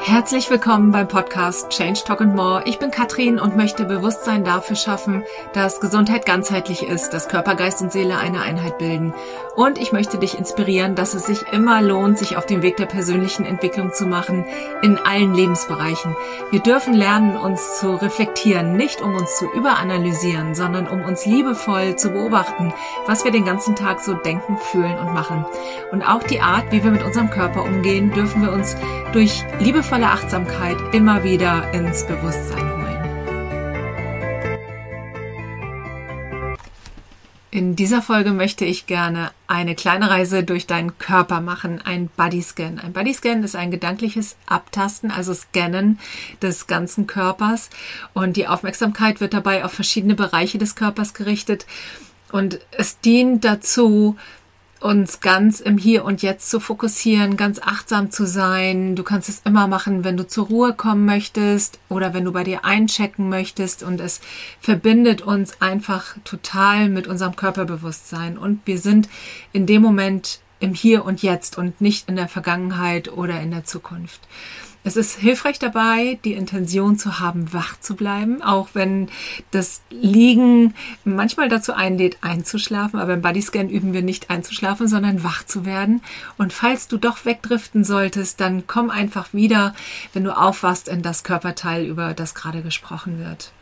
Herzlich willkommen beim Podcast Change Talk and More. Ich bin Katrin und möchte Bewusstsein dafür schaffen, dass Gesundheit ganzheitlich ist, dass Körper, Geist und Seele eine Einheit bilden. Und ich möchte dich inspirieren, dass es sich immer lohnt, sich auf den Weg der persönlichen Entwicklung zu machen, in allen Lebensbereichen. Wir dürfen lernen, uns zu reflektieren, nicht um uns zu überanalysieren, sondern um uns liebevoll zu beobachten, was wir den ganzen Tag so denken, fühlen und machen. Und auch die Art, wie wir mit unserem Körper umgehen, dürfen wir uns durch liebevolle liebevolle Achtsamkeit immer wieder ins Bewusstsein holen. In dieser Folge möchte ich gerne eine kleine Reise durch deinen Körper machen, ein Bodyscan. Ein Bodyscan ist ein gedankliches Abtasten, also Scannen des ganzen Körpers und die Aufmerksamkeit wird dabei auf verschiedene Bereiche des Körpers gerichtet und es dient dazu, uns ganz im Hier und Jetzt zu fokussieren, ganz achtsam zu sein. Du kannst es immer machen, wenn du zur Ruhe kommen möchtest oder wenn du bei dir einchecken möchtest und es verbindet uns einfach total mit unserem Körperbewusstsein und wir sind in dem Moment im Hier und Jetzt und nicht in der Vergangenheit oder in der Zukunft. Es ist hilfreich dabei, die Intention zu haben, wach zu bleiben, auch wenn das Liegen manchmal dazu einlädt, einzuschlafen. Aber im Bodyscan üben wir nicht einzuschlafen, sondern wach zu werden. Und falls du doch wegdriften solltest, dann komm einfach wieder, wenn du aufwachst, in das Körperteil, über das gerade gesprochen wird.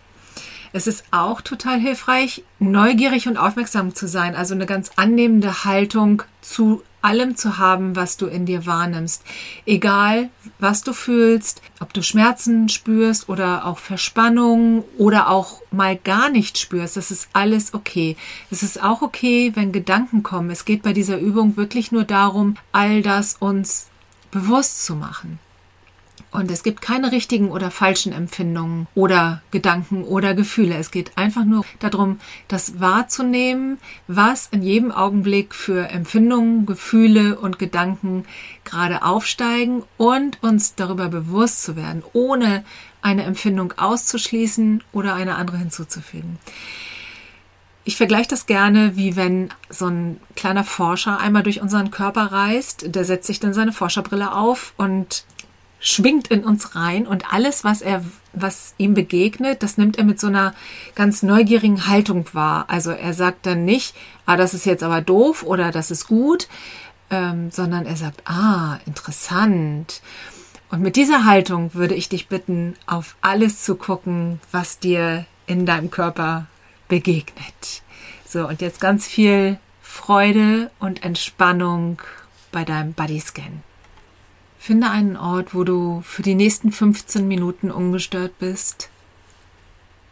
Es ist auch total hilfreich, neugierig und aufmerksam zu sein, also eine ganz annehmende Haltung zu allem zu haben, was du in dir wahrnimmst. Egal, was du fühlst, ob du Schmerzen spürst oder auch Verspannung oder auch mal gar nicht spürst, das ist alles okay. Es ist auch okay, wenn Gedanken kommen. Es geht bei dieser Übung wirklich nur darum, all das uns bewusst zu machen. Und es gibt keine richtigen oder falschen Empfindungen oder Gedanken oder Gefühle. Es geht einfach nur darum, das wahrzunehmen, was in jedem Augenblick für Empfindungen, Gefühle und Gedanken gerade aufsteigen und uns darüber bewusst zu werden, ohne eine Empfindung auszuschließen oder eine andere hinzuzufügen. Ich vergleiche das gerne, wie wenn so ein kleiner Forscher einmal durch unseren Körper reist. Der setzt sich dann seine Forscherbrille auf und schwingt in uns rein und alles, was er, was ihm begegnet, das nimmt er mit so einer ganz neugierigen Haltung wahr. Also er sagt dann nicht, ah, das ist jetzt aber doof oder das ist gut, ähm, sondern er sagt, ah, interessant. Und mit dieser Haltung würde ich dich bitten, auf alles zu gucken, was dir in deinem Körper begegnet. So, und jetzt ganz viel Freude und Entspannung bei deinem Bodyscan. Finde einen Ort, wo du für die nächsten 15 Minuten ungestört bist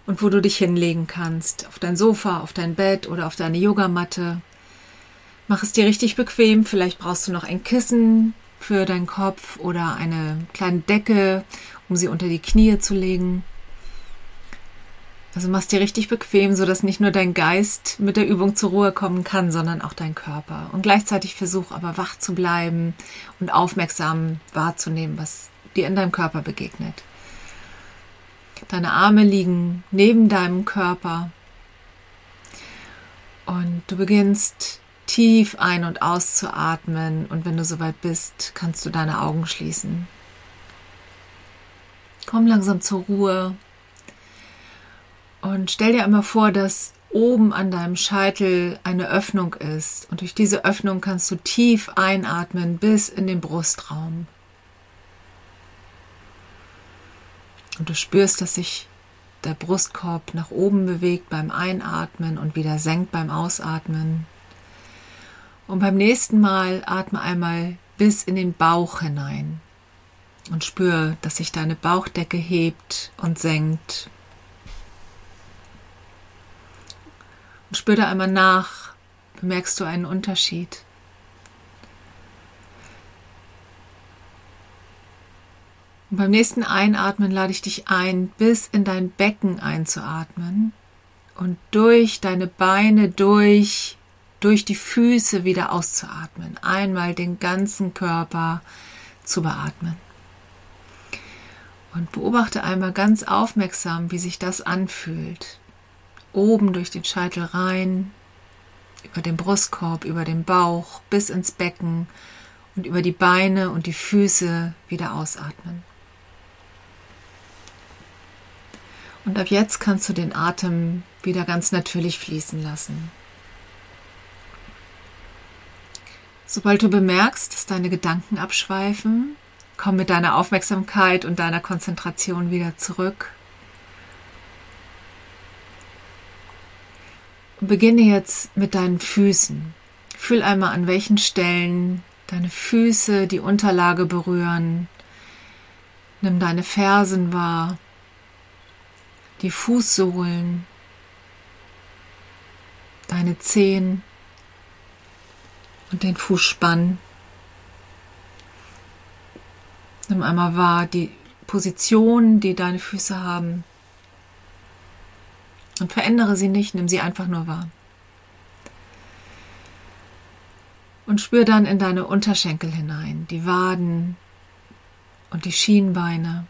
und wo du dich hinlegen kannst, auf dein Sofa, auf dein Bett oder auf deine Yogamatte. Mach es dir richtig bequem, vielleicht brauchst du noch ein Kissen für deinen Kopf oder eine kleine Decke, um sie unter die Knie zu legen. Also machst dir richtig bequem, so dass nicht nur dein Geist mit der Übung zur Ruhe kommen kann, sondern auch dein Körper. Und gleichzeitig versuch aber wach zu bleiben und aufmerksam wahrzunehmen, was dir in deinem Körper begegnet. Deine Arme liegen neben deinem Körper und du beginnst tief ein- und auszuatmen und wenn du soweit bist, kannst du deine Augen schließen. Komm langsam zur Ruhe und stell dir einmal vor, dass oben an deinem Scheitel eine Öffnung ist. Und durch diese Öffnung kannst du tief einatmen bis in den Brustraum. Und du spürst, dass sich der Brustkorb nach oben bewegt beim Einatmen und wieder senkt beim Ausatmen. Und beim nächsten Mal atme einmal bis in den Bauch hinein und spür, dass sich deine Bauchdecke hebt und senkt spür da einmal nach. Bemerkst du einen Unterschied? Und beim nächsten Einatmen lade ich dich ein, bis in dein Becken einzuatmen und durch deine Beine durch, durch die Füße wieder auszuatmen. Einmal den ganzen Körper zu beatmen. Und beobachte einmal ganz aufmerksam, wie sich das anfühlt oben durch den Scheitel rein, über den Brustkorb, über den Bauch, bis ins Becken und über die Beine und die Füße wieder ausatmen. Und ab jetzt kannst du den Atem wieder ganz natürlich fließen lassen. Sobald du bemerkst, dass deine Gedanken abschweifen, komm mit deiner Aufmerksamkeit und deiner Konzentration wieder zurück beginne jetzt mit deinen Füßen. Fühl einmal an welchen Stellen deine Füße die Unterlage berühren. Nimm deine Fersen wahr, die Fußsohlen, deine Zehen und den Fußspann. Nimm einmal wahr die Position, die deine Füße haben. Und verändere sie nicht, nimm sie einfach nur wahr. Und spür dann in deine Unterschenkel hinein, die Waden und die Schienbeine.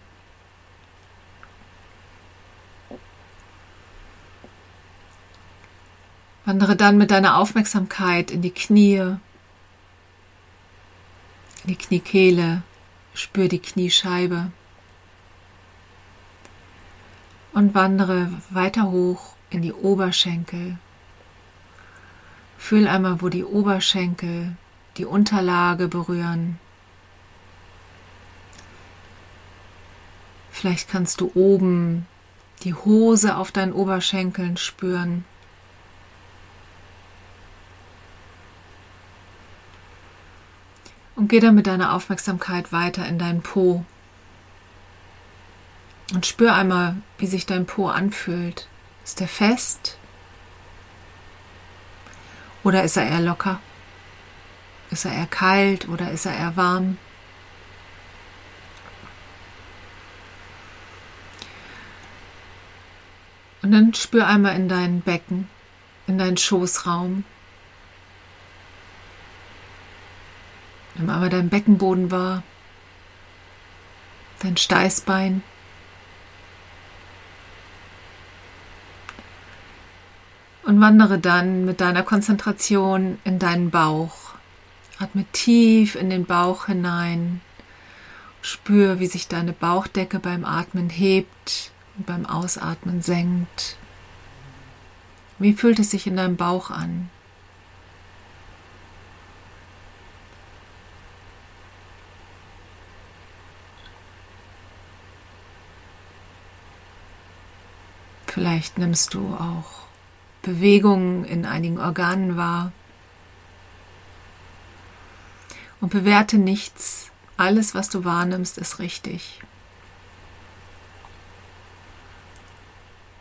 Wandere dann mit deiner Aufmerksamkeit in die Knie, in die Kniekehle, spür die Kniescheibe und wandere weiter hoch in die Oberschenkel. Fühl einmal, wo die Oberschenkel die Unterlage berühren. Vielleicht kannst du oben die Hose auf deinen Oberschenkeln spüren. Und geh dann mit deiner Aufmerksamkeit weiter in deinen Po. Und spür einmal, wie sich dein Po anfühlt. Ist er fest? Oder ist er eher locker? Ist er eher kalt oder ist er eher warm? Und dann spür einmal in dein Becken, in deinen Schoßraum. Nimm einmal dein Beckenboden wahr, dein Steißbein. Und wandere dann mit deiner Konzentration in deinen Bauch. Atme tief in den Bauch hinein. Spür, wie sich deine Bauchdecke beim Atmen hebt und beim Ausatmen senkt. Wie fühlt es sich in deinem Bauch an? Vielleicht nimmst du auch Bewegungen in einigen Organen wahr. Und bewerte nichts. Alles, was du wahrnimmst, ist richtig.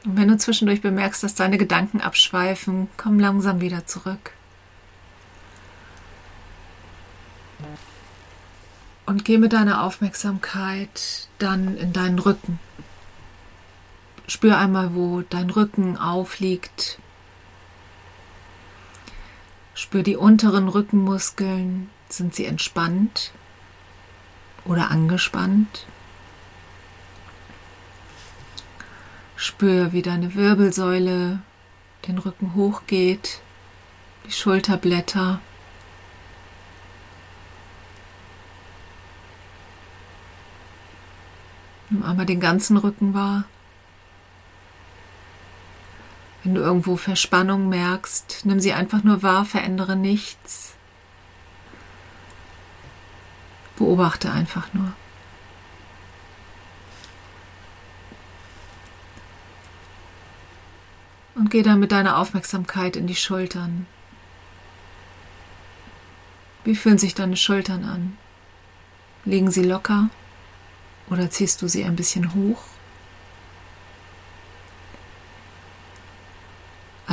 Und wenn du zwischendurch bemerkst, dass deine Gedanken abschweifen, komm langsam wieder zurück. Und geh mit deiner Aufmerksamkeit dann in deinen Rücken. Spür einmal, wo dein Rücken aufliegt. Spür die unteren Rückenmuskeln. Sind sie entspannt oder angespannt? Spür, wie deine Wirbelsäule den Rücken hochgeht, die Schulterblätter. Nimm einmal den ganzen Rücken wahr. Wenn du irgendwo Verspannung merkst, nimm sie einfach nur wahr, verändere nichts. Beobachte einfach nur. Und geh dann mit deiner Aufmerksamkeit in die Schultern. Wie fühlen sich deine Schultern an? Liegen sie locker oder ziehst du sie ein bisschen hoch?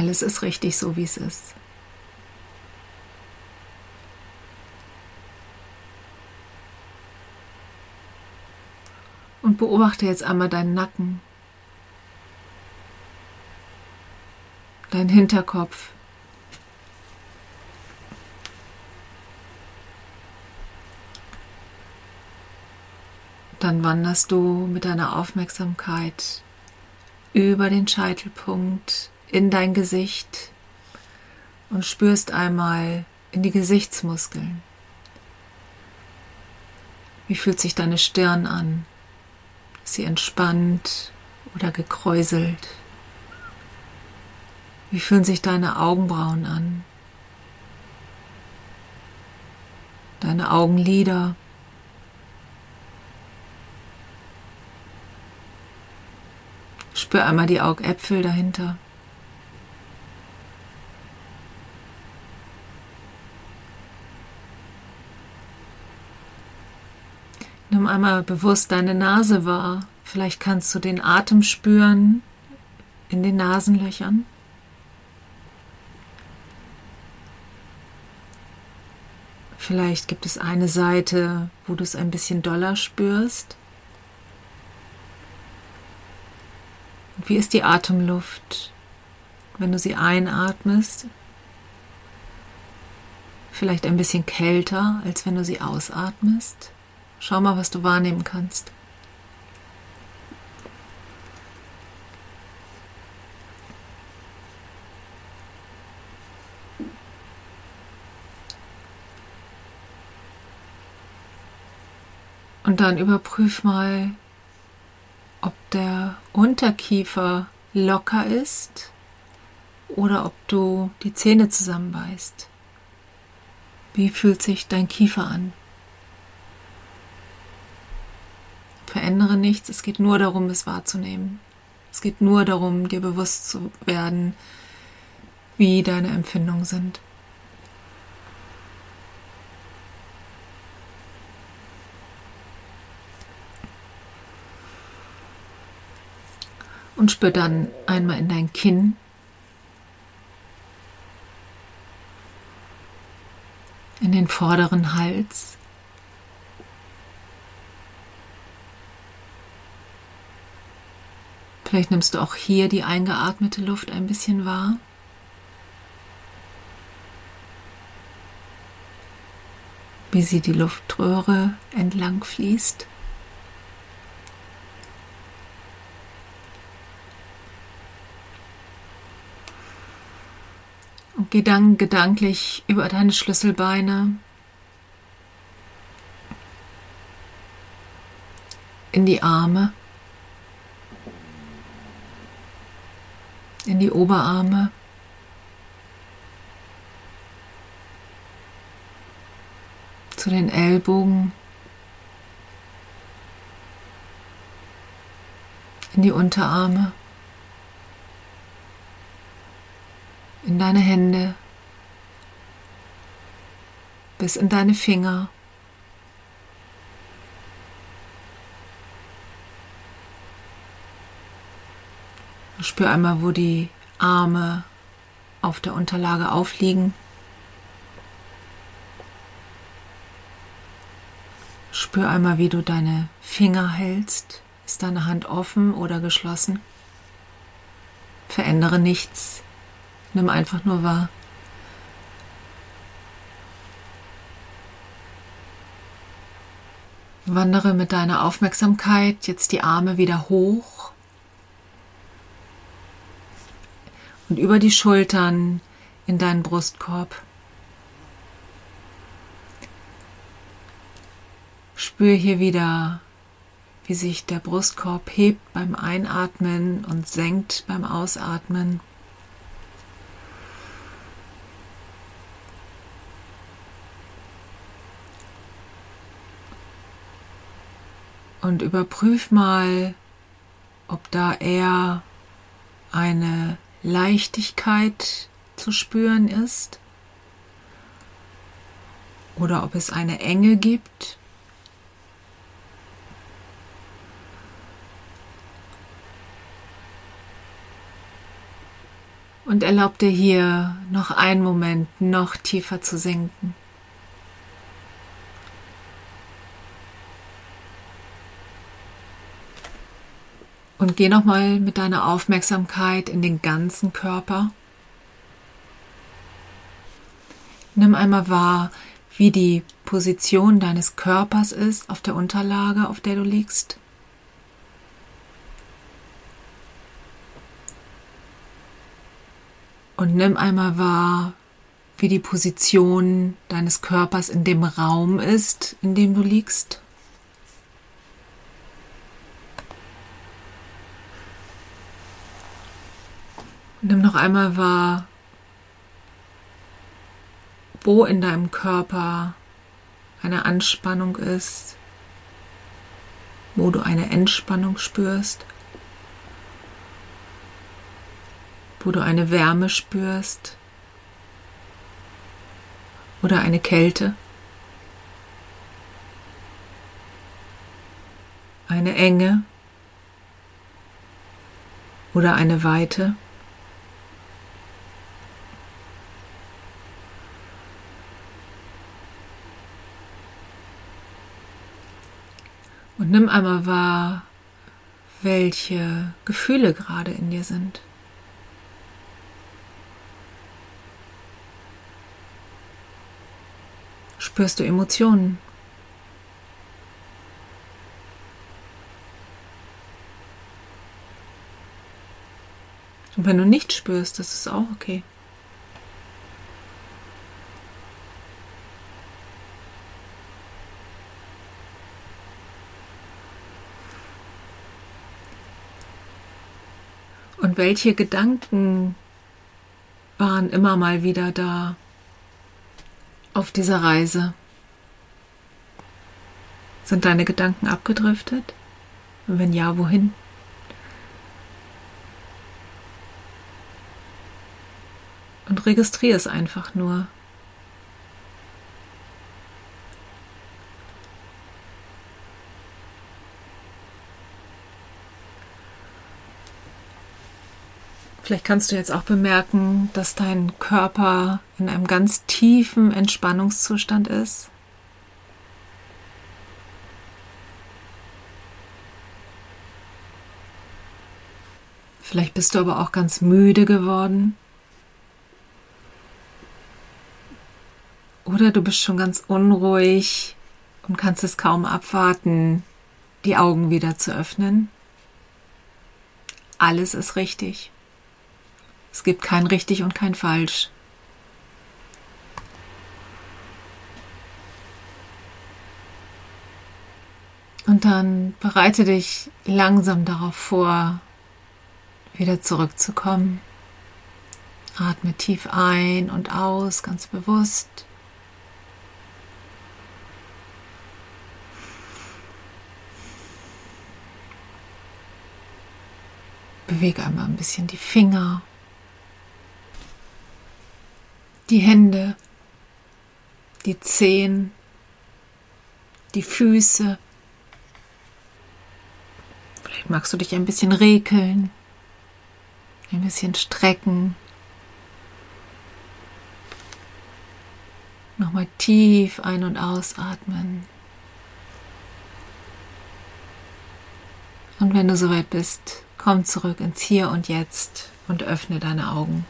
Alles ist richtig so, wie es ist. Und beobachte jetzt einmal deinen Nacken, deinen Hinterkopf. Dann wanderst du mit deiner Aufmerksamkeit über den Scheitelpunkt in dein Gesicht und spürst einmal in die Gesichtsmuskeln. Wie fühlt sich deine Stirn an? Ist sie entspannt oder gekräuselt? Wie fühlen sich deine Augenbrauen an? Deine Augenlider? Spür einmal die Augäpfel dahinter. Nimm einmal bewusst deine Nase wahr. Vielleicht kannst du den Atem spüren in den Nasenlöchern. Vielleicht gibt es eine Seite, wo du es ein bisschen doller spürst. wie ist die Atemluft, wenn du sie einatmest? Vielleicht ein bisschen kälter, als wenn du sie ausatmest. Schau mal, was du wahrnehmen kannst. Und dann überprüf mal, ob der Unterkiefer locker ist oder ob du die Zähne zusammenbeißt. Wie fühlt sich dein Kiefer an? Verändere nichts, es geht nur darum, es wahrzunehmen. Es geht nur darum, dir bewusst zu werden, wie deine Empfindungen sind. Und spür dann einmal in dein Kinn. In den vorderen Hals. Vielleicht nimmst du auch hier die eingeatmete Luft ein bisschen wahr. Wie sie die Luftröhre entlang fließt. Und geh dann gedanklich über deine Schlüsselbeine in die Arme. In die Oberarme. Zu den Ellbogen. In die Unterarme. In deine Hände. Bis in deine Finger. Spür einmal, wo die Arme auf der Unterlage aufliegen. Spür einmal, wie du deine Finger hältst. Ist deine Hand offen oder geschlossen? Verändere nichts. Nimm einfach nur wahr. Wandere mit deiner Aufmerksamkeit jetzt die Arme wieder hoch und über die Schultern in deinen Brustkorb. Spür hier wieder, wie sich der Brustkorb hebt beim Einatmen und senkt beim Ausatmen. Und überprüf mal, ob da eher eine Leichtigkeit zu spüren ist oder ob es eine Enge gibt. Und erlaub dir hier noch einen Moment noch tiefer zu sinken. Und geh nochmal mit deiner Aufmerksamkeit in den ganzen Körper. Nimm einmal wahr, wie die Position deines Körpers ist auf der Unterlage, auf der du liegst. Und nimm einmal wahr, wie die Position deines Körpers in dem Raum ist, in dem du liegst. Nimm noch einmal wahr, wo in deinem Körper eine Anspannung ist, wo du eine Entspannung spürst, wo du eine Wärme spürst oder eine Kälte, eine Enge oder eine Weite. Einmal wahr, welche Gefühle gerade in dir sind. Spürst du Emotionen? Und wenn du nicht spürst, das ist auch okay. Welche Gedanken waren immer mal wieder da auf dieser Reise? Sind deine Gedanken abgedriftet? Und wenn ja, wohin? Und registriere es einfach nur. Vielleicht kannst du jetzt auch bemerken, dass dein Körper in einem ganz tiefen Entspannungszustand ist. Vielleicht bist du aber auch ganz müde geworden. Oder du bist schon ganz unruhig und kannst es kaum abwarten, die Augen wieder zu öffnen. Alles ist richtig. Es gibt kein richtig und kein falsch. Und dann bereite dich langsam darauf vor, wieder zurückzukommen. Atme tief ein und aus, ganz bewusst. Bewege einmal ein bisschen die Finger die Hände, die Zehen, die Füße. Vielleicht magst du dich ein bisschen rekeln, ein bisschen strecken. Nochmal tief ein- und ausatmen. Und wenn du soweit bist, komm zurück ins Hier und Jetzt und öffne deine Augen.